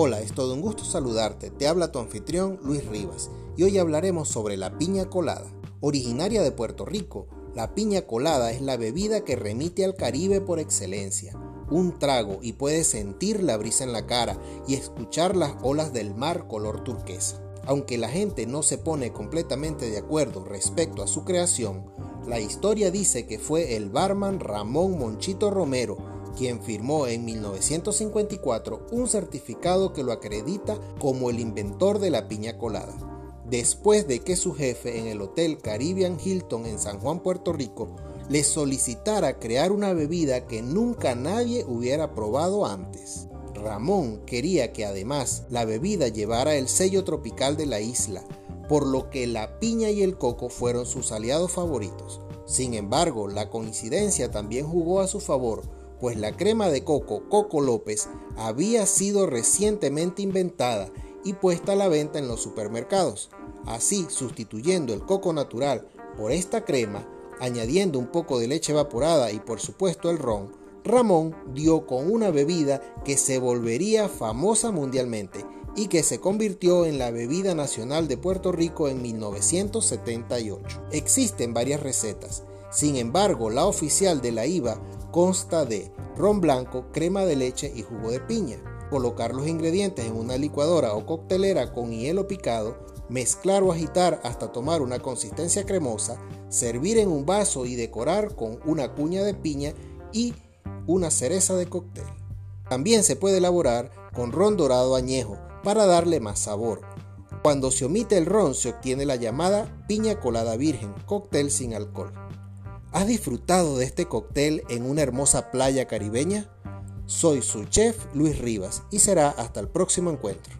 Hola, es todo un gusto saludarte. Te habla tu anfitrión Luis Rivas y hoy hablaremos sobre la piña colada. Originaria de Puerto Rico, la piña colada es la bebida que remite al Caribe por excelencia. Un trago y puedes sentir la brisa en la cara y escuchar las olas del mar color turquesa. Aunque la gente no se pone completamente de acuerdo respecto a su creación, la historia dice que fue el barman Ramón Monchito Romero quien firmó en 1954 un certificado que lo acredita como el inventor de la piña colada. Después de que su jefe en el Hotel Caribbean Hilton en San Juan, Puerto Rico, le solicitara crear una bebida que nunca nadie hubiera probado antes. Ramón quería que además la bebida llevara el sello tropical de la isla, por lo que la piña y el coco fueron sus aliados favoritos. Sin embargo, la coincidencia también jugó a su favor, pues la crema de coco Coco López había sido recientemente inventada y puesta a la venta en los supermercados. Así, sustituyendo el coco natural por esta crema, añadiendo un poco de leche evaporada y por supuesto el ron, Ramón dio con una bebida que se volvería famosa mundialmente y que se convirtió en la bebida nacional de Puerto Rico en 1978. Existen varias recetas, sin embargo la oficial de la IVA consta de ron blanco, crema de leche y jugo de piña. Colocar los ingredientes en una licuadora o coctelera con hielo picado, mezclar o agitar hasta tomar una consistencia cremosa, servir en un vaso y decorar con una cuña de piña y una cereza de cóctel. También se puede elaborar con ron dorado añejo para darle más sabor. Cuando se omite el ron se obtiene la llamada piña colada virgen, cóctel sin alcohol. ¿Has disfrutado de este cóctel en una hermosa playa caribeña? Soy su chef Luis Rivas y será hasta el próximo encuentro.